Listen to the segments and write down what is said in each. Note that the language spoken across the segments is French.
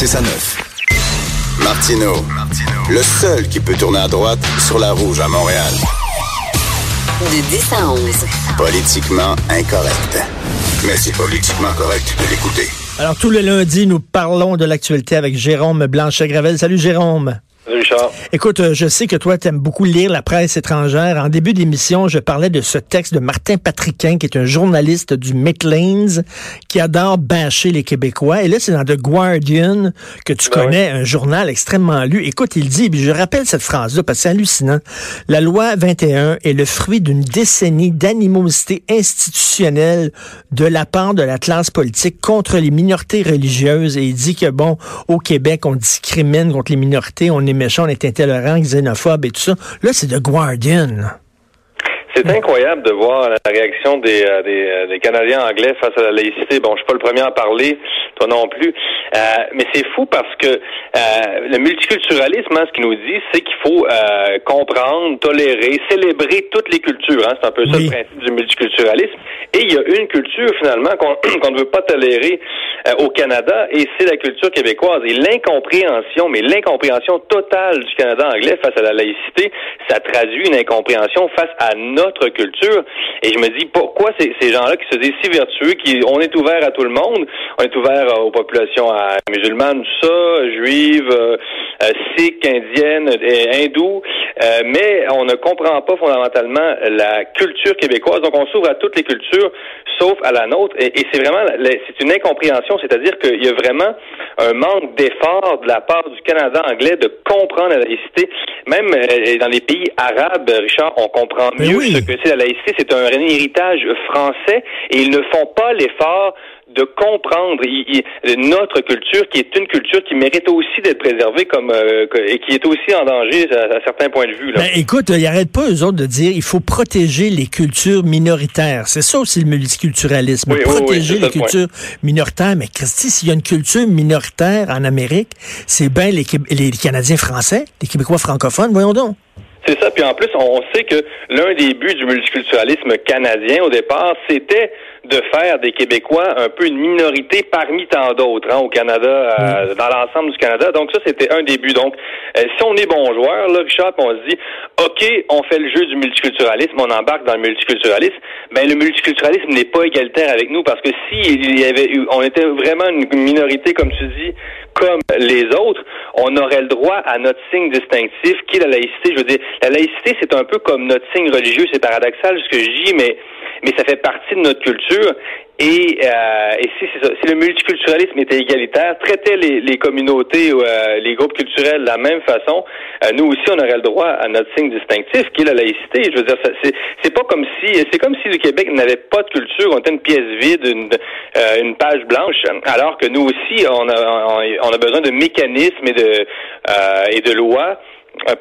C'est ça neuf. Martino, le seul qui peut tourner à droite sur la rouge à Montréal. De 10 à 11. Politiquement incorrect. Mais c'est politiquement correct de l'écouter. Alors, tous les lundis, nous parlons de l'actualité avec Jérôme Blanchet-Gravel. Salut, Jérôme. Richard. Écoute, euh, je sais que toi, tu aimes beaucoup lire la presse étrangère. En début d'émission, je parlais de ce texte de Martin Patriquin, qui est un journaliste du Midlands, qui adore bâcher les Québécois. Et là, c'est dans The Guardian que tu Ben connais, un journal extrêmement lu. Écoute, il dit, puis je rappelle cette phrase-là parce que c'est hallucinant. La loi 21 est le fruit d'une décennie d'animosité institutionnelle de la part de la classe politique contre les minorités religieuses. Et il dit que, bon, au Québec, on discrimine contre les minorités, on est méchant, on est intolérant, xénophobe et tout ça. Là, c'est The Guardian. C'est incroyable de voir la réaction des, euh, des, euh, des Canadiens anglais face à la laïcité. Bon, je suis pas le premier à en parler, toi non plus. Euh, mais c'est fou parce que euh, le multiculturalisme, hein, ce qu'il nous dit, c'est qu'il faut euh, comprendre, tolérer, célébrer toutes les cultures. Hein. C'est un peu ça le principe du multiculturalisme. Et il y a une culture finalement qu'on qu'on ne veut pas tolérer euh, au Canada, et c'est la culture québécoise. Et l'incompréhension, mais l'incompréhension totale du Canada anglais face à la laïcité, ça traduit une incompréhension face à notre culture. Et je me dis, pourquoi ces, ces gens-là qui se disent si vertueux, qui on est ouvert à tout le monde, on est ouvert euh, aux populations musulmanes, tout ça, juives, euh, euh, sikhs, indiennes, et hindous, mais on ne comprend pas fondamentalement la culture québécoise. Donc on s'ouvre à toutes les cultures, sauf à la nôtre. Et, et c'est vraiment, c'est une incompréhension, c'est-à-dire qu'il y a vraiment un manque d'effort de la part du Canada anglais de comprendre la laïcité. Même dans les pays arabes, Richard, on comprend Mais mieux oui. ce que c'est la laïcité. C'est un héritage français et ils ne font pas l'effort de comprendre notre culture, qui est une culture qui mérite aussi d'être préservée comme euh, et qui est aussi en danger à, à certains points de vue. Là. Ben, écoute, ils n'arrêtent pas, eux autres, de dire il faut protéger les cultures minoritaires. C'est ça aussi le multiculturalisme. Oui, oui, oui, protéger les le cultures minoritaires. Mais Christy, s'il y a une culture minoritaire en Amérique, c'est bien les, les Canadiens français, les Québécois francophones, voyons donc. C'est ça. Puis en plus, on sait que l'un des buts du multiculturalisme canadien au départ, c'était de faire des Québécois un peu une minorité parmi tant d'autres hein, au Canada, euh, dans l'ensemble du Canada. Donc ça, c'était un des buts. Donc, euh, si on est bon joueur, là, Richard, on se dit, OK, on fait le jeu du multiculturalisme, on embarque dans le multiculturalisme, ben le multiculturalisme n'est pas égalitaire avec nous parce que si il y avait eu, on était vraiment une minorité, comme tu dis, comme les autres, on aurait le droit à notre signe distinctif qui est la laïcité. Je veux dire, la laïcité, c'est un peu comme notre signe religieux. C'est paradoxal ce que je dis, mais mais ça fait partie de notre culture. Et, euh, et si, ça, si le multiculturalisme était égalitaire, traitait les, les communautés ou euh, les groupes culturels de la même façon, euh, nous aussi, on aurait le droit à notre signe distinctif, qui est la laïcité. Je veux dire, c'est, pas comme si c'est comme si le Québec n'avait pas de culture, on était une pièce vide, une, euh, une page blanche, alors que nous aussi, on a, on, a besoin de mécanismes et de, euh, et de lois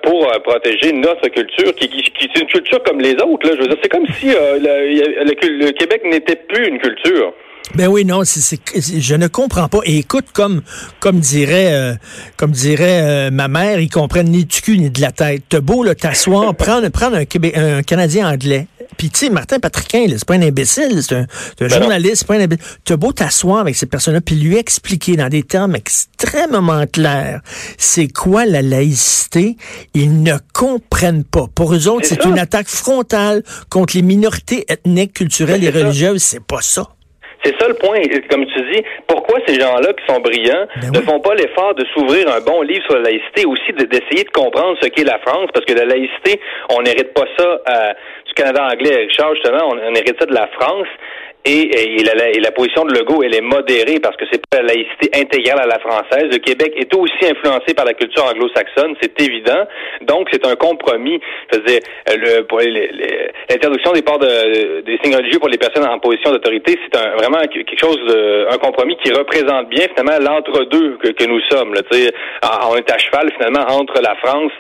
pour euh, protéger notre culture, qui, est une culture comme les autres. Je veux dire, c'est comme si euh, le, le- le Québec n'était plus une culture. Ben oui, non, c'est, je ne comprends pas. Et écoute, comme comme dirait euh, comme dirait euh, ma mère, ils comprennent ni du cul ni de la tête. T'as beau là, t'asseoir, prendre un, un Canadien anglais. Puis tu sais, Martin Patriquin, c'est pas un imbécile, c'est un, Ben journaliste, c'est pas un imbécile. T'as beau t'asseoir avec cette personne-là, puis lui expliquer dans des termes extrêmement clairs, c'est quoi la laïcité, ils ne comprennent pas. Pour eux autres, C'est une attaque frontale contre les minorités ethniques, culturelles Ben, et religieuses. C'est pas ça. C'est ça le point. Comme tu dis, pourquoi ces gens-là qui sont brillants Ben ne oui. font pas l'effort de s'ouvrir un bon livre sur la laïcité, aussi de- d'essayer de comprendre ce qu'est la France, parce que la laïcité, on n'hérite pas ça du Canada anglais. Richard, justement, on, on hérite de la France. Et, la, position de Legault, elle est modérée parce que c'est pas la laïcité intégrale à la française. Le Québec est aussi influencé par la culture anglo-saxonne, c'est évident. Donc, c'est un compromis. C'est-à-dire, l'interdiction des ports de, des signes religieux pour les personnes en position d'autorité, c'est un, vraiment quelque chose, de, un compromis qui représente bien finalement l'entre-deux que, nous sommes. Là, on est à cheval finalement entre la France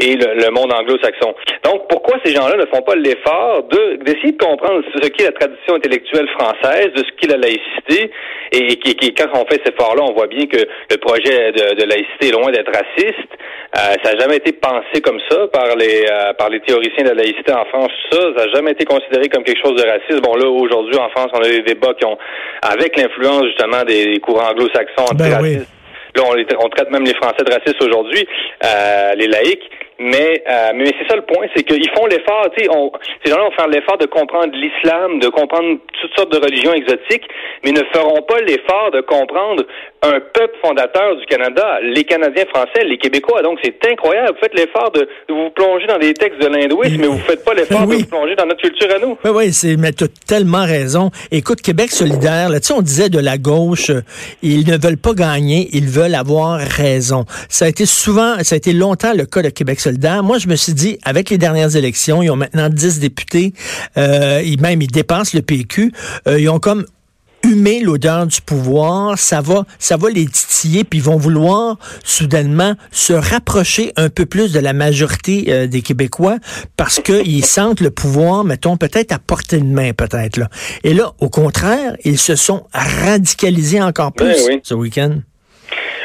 et le, monde anglo-saxon. Donc, pourquoi ces gens-là ne font pas l'effort de d'essayer de comprendre ce qu'est la tradition intellectuelle française, de ce qu'est la laïcité, et, qui, quand on fait cet effort-là, on voit bien que le projet de, laïcité est loin d'être raciste. Euh, ça n'a jamais été pensé comme ça par les euh, par les théoriciens de la laïcité en France. Ça, ça n'a jamais été considéré comme quelque chose de raciste. Bon là, aujourd'hui en France, on a des débats qui ont, avec l'influence justement des, courants anglo-saxons ben Là, on, traite même les Français de racistes aujourd'hui, euh, les laïcs. Mais, euh, mais c'est ça le point, c'est qu'ils font l'effort, tu sais, ces gens-là vont faire l'effort de comprendre l'islam, de comprendre toutes sortes de religions exotiques, mais ne feront pas l'effort de comprendre un peuple fondateur du Canada, les Canadiens français, les Québécois. Donc c'est incroyable. Vous faites l'effort de, vous plonger dans des textes de l'hindouisme, mais vous faites pas l'effort de vous plonger dans notre culture à nous. Oui, oui, c'est, mais tu as tellement raison. Écoute, Québec solidaire, là, tu sais, on disait de la gauche, euh, ils ne veulent pas gagner, ils veulent avoir raison. Ça a été souvent, ça a été longtemps le cas de Québec moi, je me suis dit, avec les dernières élections, ils ont maintenant 10 députés, euh, même ils dépassent le PQ, euh, ils ont comme humé l'odeur du pouvoir, ça va, ça va les titiller, puis ils vont vouloir soudainement se rapprocher un peu plus de la majorité euh, des Québécois parce qu'ils sentent le pouvoir, mettons, peut-être à portée de main, peut-être. Là. Et là, au contraire, ils se sont radicalisés encore plus ce week-end.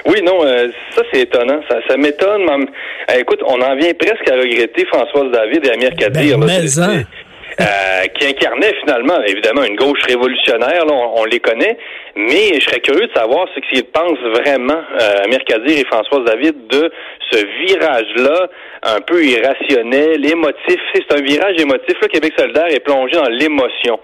Oui, non, euh, ça c'est étonnant. Ça, ça m'étonne. Euh, écoute, on en vient presque à regretter Françoise David et Amir Kadir. Ben, mais hein. Euh, qui incarnait finalement, évidemment, une gauche révolutionnaire, là, on, les connaît, mais je serais curieux de savoir ce qu'ils pensent vraiment, euh, et Françoise David, de ce virage-là, un peu irrationnel, émotif. C'est un virage émotif. Le Québec solidaire est plongé dans l'émotion.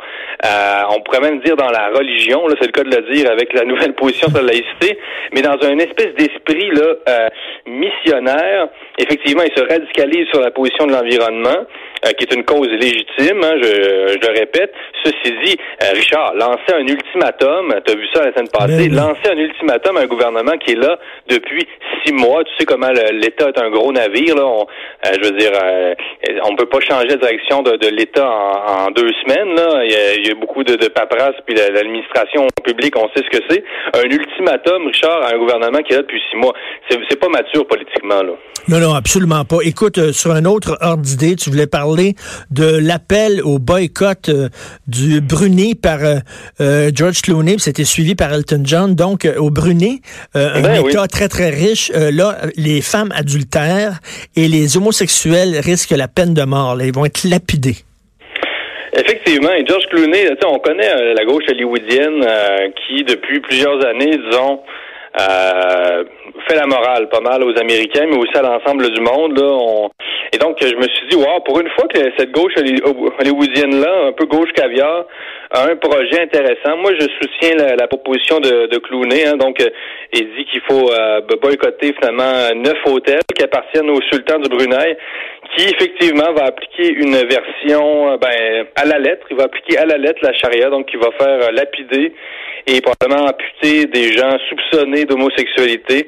Euh, on pourrait même dire dans la religion, là, c'est le cas de le dire avec la nouvelle position sur la laïcité, mais dans un espèce d'esprit là euh, missionnaire. Effectivement, il se radicalise sur la position de l'environnement. Euh, qui est une cause légitime, hein, je, je, le répète. Ceci dit, euh, Richard, lancer un ultimatum, tu as vu ça la semaine passée, ben lancer un ultimatum à un gouvernement qui est là depuis six mois, tu sais comment l'État est un gros navire, là, on, euh, je veux dire, on peut pas changer la direction de, de l'État en, deux semaines, là. Il y a, beaucoup de, de paperasse, puis l'administration publique, on sait ce que c'est. Un ultimatum, Richard, à un gouvernement qui est là depuis six mois, c'est pas mature politiquement, là. Non, non, absolument pas. Écoute, sur un autre ordre d'idée, tu voulais parler de l'appel au boycott euh, du Brunet par euh, euh, George Clooney, c'était suivi par Elton John. Donc, au Brunet, un ben État très, très riche, là, les femmes adultères et les homosexuels risquent la peine de mort. ils vont être lapidés. Effectivement, et George Clooney, on connaît la gauche hollywoodienne qui, depuis plusieurs années, disons, euh, fait la morale pas mal aux Américains, mais aussi à l'ensemble du monde. Là, Et donc, je me suis dit, wow, pour une fois que cette gauche hollywoodienne-là, un peu gauche caviar, a un projet intéressant. Moi, je soutiens la, proposition de, de. Hein. donc, euh, il dit qu'il faut euh, boycotter finalement neuf hôtels qui appartiennent au sultan du Brunei, qui effectivement va appliquer une version ben, à la lettre. Il va appliquer à la lettre la charia, donc il va faire lapider et probablement amputer des gens soupçonnés d'homosexualité.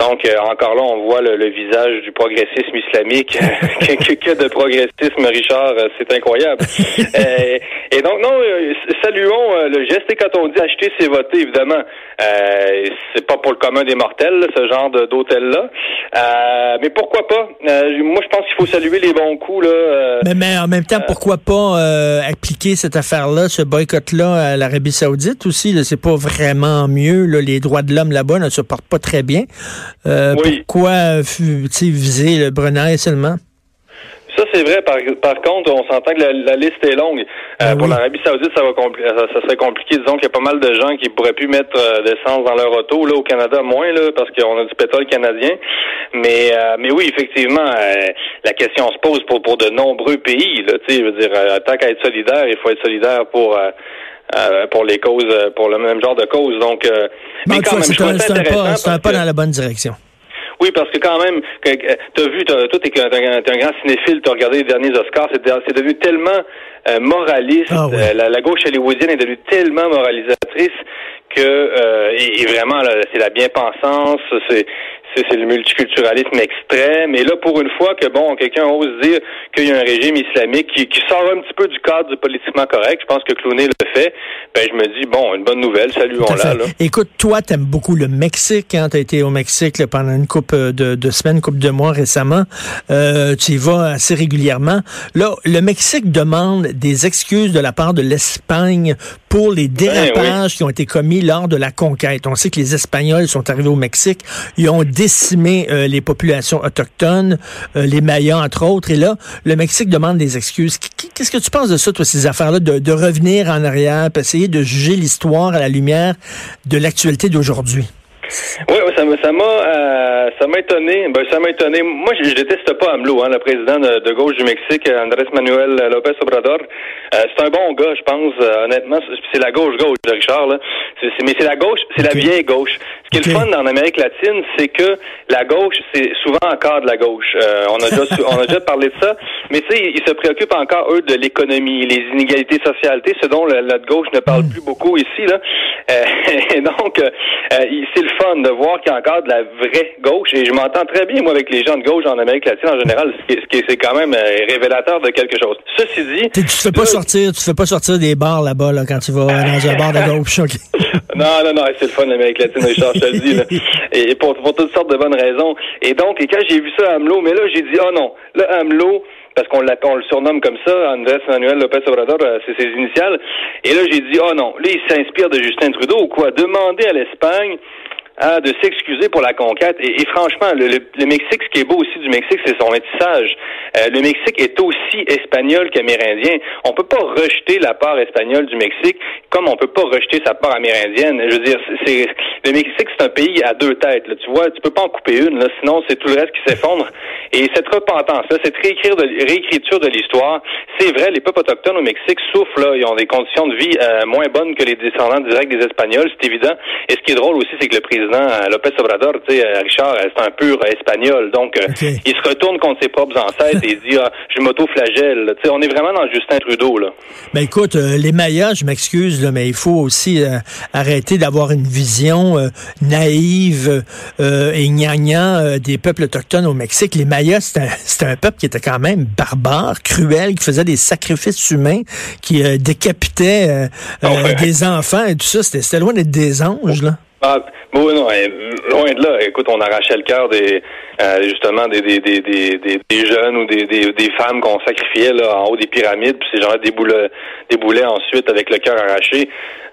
Donc, euh, encore là, on voit le, visage du progressisme islamique. que, que, de progressisme, Richard, euh, c'est incroyable. Euh, et donc, non, saluons le geste. Et quand on dit acheter, c'est voter, évidemment. c'est pas pour le commun des mortels, ce genre d'hôtel-là. mais pourquoi pas? moi, je pense qu'il faut saluer les bons coups. Là, mais, mais en même temps, pourquoi pas appliquer cette affaire-là, ce boycott-là à l'Arabie saoudite aussi? C'est pas vraiment mieux. les droits de l'homme là-bas ne se portent pas très bien. Euh, pourquoi viser le Brunei seulement? Ça, c'est vrai. Par, contre, on s'entend que la, liste est longue. Euh, ah pour l'Arabie Saoudite, ça va ça, serait compliqué. Disons qu'il y a pas mal de gens qui pourraient plus mettre euh, d'essence dans leur auto. Là, au Canada, moins, là, parce qu'on a du pétrole canadien. Mais, mais oui, effectivement, la question se pose pour, pour de nombreux pays. Là, je veux dire, tant qu'à être solidaire, il faut être solidaire pour euh, pour les causes, euh, pour le même genre de causes. Donc, euh, mais quand même, c'est un, pas, dans la bonne direction. Oui, parce que quand même, tu as vu, toi, t'es un, un grand cinéphile, tu as regardé les derniers Oscars, c'est devenu tellement euh, moraliste. Ah euh, la, la, gauche hollywoodienne est devenue tellement moralisatrice que euh, et, vraiment c'est la bien-pensance, c'est c'est le multiculturalisme extrême. Et là, pour une fois que bon, quelqu'un ose dire qu'il y a un régime islamique qui, qui, sort un petit peu du cadre du politiquement correct, je pense que Clooney le fait. Ben je me dis bon, une bonne nouvelle, saluons-la. Écoute, toi, t'aimes beaucoup le Mexique. Hein? T'as été au Mexique là, pendant une couple de, de, semaines, une couple de mois récemment. Euh, tu y vas assez régulièrement. Là, le Mexique demande des excuses de la part de l'Espagne pour les ben dérapages qui ont été commis lors de la conquête. On sait que les Espagnols sont arrivés au Mexique, ils ont décimé euh, les populations autochtones, euh, les Mayas entre autres, et là, le Mexique demande des excuses. Qu'est-ce que tu penses de ça, toi, ces affaires-là, de, de revenir en arrière, essayer de juger l'histoire à la lumière de l'actualité d'aujourd'hui? Oui, ça m'a ça m'a euh, ça m'a étonné. Ben, ça m'a étonné. Moi, je, je, déteste pas AMLO, hein, le président de, gauche du Mexique, Andrés Manuel López Obrador. Euh, c'est un bon gars, je pense. Euh, honnêtement, c'est la gauche gauche de Richard. Là. mais c'est la gauche, c'est la vieille gauche. Ce qui est le fun en Amérique latine, c'est que la gauche, c'est souvent encore de la gauche. On a déjà on a déjà parlé de ça. Mais tu sais, ils se préoccupent encore eux de l'économie, les inégalités sociales, ce dont la, gauche ne parle hmm. plus beaucoup ici. Là. et donc, c'est le fun de voir qu'il y a encore de la vraie gauche. Et je m'entends très bien, moi, avec les gens de gauche en Amérique latine en général, ce qui, c'est quand même euh, révélateur de quelque chose. Ceci dit... Tu, tu fais pas sortir, tu fais pas sortir des bars là-bas là, quand tu vas dans un bar de gauche. non, non, non, c'est le fun l'Amérique latine, Richard, je te le dis. Là. Et pour, pour toutes sortes de bonnes raisons. Et donc, et quand j'ai vu ça à AMLO, mais là, j'ai dit, oh non, là, AMLO, parce qu'on le surnomme comme ça, Andrés Manuel López Obrador, euh, c'est ses initiales. Et là, j'ai dit, oh non, là, il s'inspire de Justin Trudeau ou quoi? Demander à l'Espagne Hein, de s'excuser pour la conquête. Et, franchement, le, le, Mexique, ce qui est beau aussi du Mexique, c'est son métissage. Euh, le Mexique est aussi espagnol qu'amérindien. On peut pas rejeter la part espagnole du Mexique comme on peut pas rejeter sa part amérindienne. Je veux dire, c'est le Mexique, c'est un pays à deux têtes. Là, tu vois, tu peux pas en couper une, là, sinon c'est tout le reste qui s'effondre. Et cette repentance-là, cette réécrire de, réécriture de l'histoire, c'est vrai, les peuples autochtones au Mexique souffrent. Là, ils ont des conditions de vie euh, moins bonnes que les descendants directs des Espagnols, c'est évident. Et ce qui est drôle aussi, c'est que le président président Lopez Obrador, tu sais, Richard, c'est un pur espagnol. Donc, euh, il se retourne contre ses propres ancêtres et il dit, ah, je m'auto-flagelle. Tu sais, on est vraiment dans Justin Trudeau, là. Ben écoute, euh, les Mayas, je m'excuse, mais il faut aussi euh, arrêter d'avoir une vision naïve et gnangnan des peuples autochtones au Mexique. Les Mayas, c'était un, un, peuple qui était quand même barbare, cruel, qui faisait des sacrifices humains, qui décapitait des enfants et tout ça. C'était loin d'être des anges, là. Ah, bon, non, loin de là. Écoute, on arrachait le cœur des euh, justement des, des, des, des, des jeunes ou des, des, des femmes qu'on sacrifiait là, en haut des pyramides, puis ces gens-là déboulaient, déboulaient ensuite avec le cœur arraché.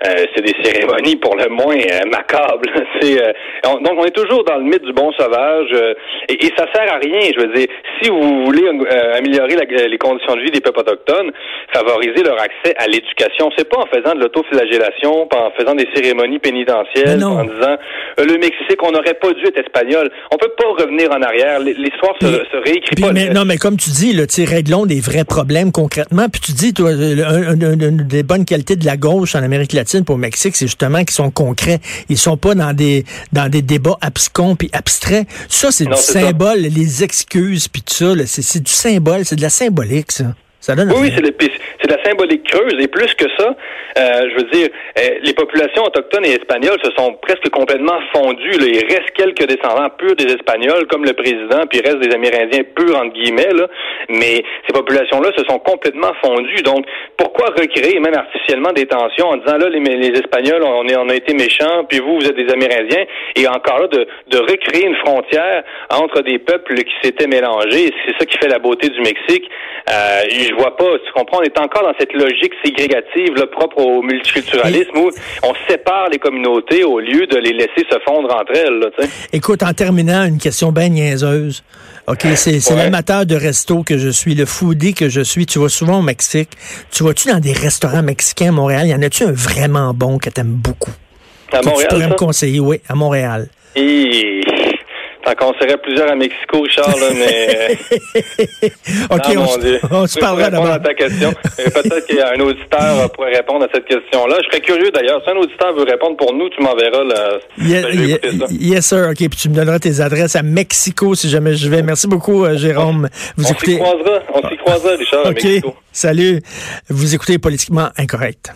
Euh, c'est des cérémonies pour le moins euh, macables. C'est donc on est toujours dans le mythe du bon sauvage et, et, ça sert à rien. Je veux dire, si vous voulez améliorer les conditions de vie des peuples autochtones, favoriser leur accès à l'éducation, c'est pas en faisant de l'autoflagellation, pas en faisant des cérémonies pénitentielles, en disant le Mexique, on n'aurait pas dû être espagnol. On peut pas revenir en arrière. L'histoire se, se, réécrit pas. Mais, non, mais comme tu dis, là, réglons des vrais problèmes concrètement. Puis tu dis, toi, une des bonnes qualités de la gauche en Amérique latine pour le Mexique, c'est justement qu'ils sont concrets. Ils sont pas dans des dans des débats abscons puis abstraits. Ça, c'est du symbole, les excuses puis tout ça. C'est du symbole, c'est de la symbolique, ça. Ça donne oui, oui, c'est de la symbolique creuse. Et plus que ça, euh, je veux dire, euh, les populations autochtones et espagnoles se sont presque complètement fondues. Là. Il reste quelques descendants purs des Espagnols, comme le président, puis il reste des Amérindiens purs, entre guillemets. Là. Mais ces populations-là se sont complètement fondues. Donc, pourquoi recréer, même artificiellement, des tensions en disant, là, les, les Espagnols, on, est, on a été méchants, puis vous, vous êtes des Amérindiens, et encore là, de, de recréer une frontière entre des peuples qui s'étaient mélangés? C'est ça qui fait la beauté du Mexique. Euh, je vois pas, tu comprends, on est encore dans cette logique ségrégative là, propre au multiculturalisme où on sépare les communautés au lieu de les laisser se fondre entre elles. Là, Écoute, en terminant, une question bien niaiseuse. OK, c'est l'amateur de resto que je suis, le foodie que je suis. Tu vas souvent au Mexique. Tu vas-tu dans des restaurants mexicains à Montréal? Y en a-tu un vraiment bon que tu aimes beaucoup? À Montréal? Tu pourrais me conseiller, oui, à Montréal. Et T'en conseillerais plusieurs à Mexico, Richard, là, mais... OK, Ah, on, mon se- Dieu. on se parlera répondre d'abord. à ta question. Peut-être qu'il y a un auditeur euh, pourrait répondre à cette question-là. Je serais curieux, d'ailleurs. Si un auditeur veut répondre pour nous, tu m'enverras le... Yes, yes, sir. OK, puis tu me donneras tes adresses à Mexico si jamais je vais. Merci beaucoup, euh, Jérôme. Vous On s'y croisera. On s'y croisera, Richard, à OK. Mexico. Salut. Vous écoutez Politiquement Incorrect.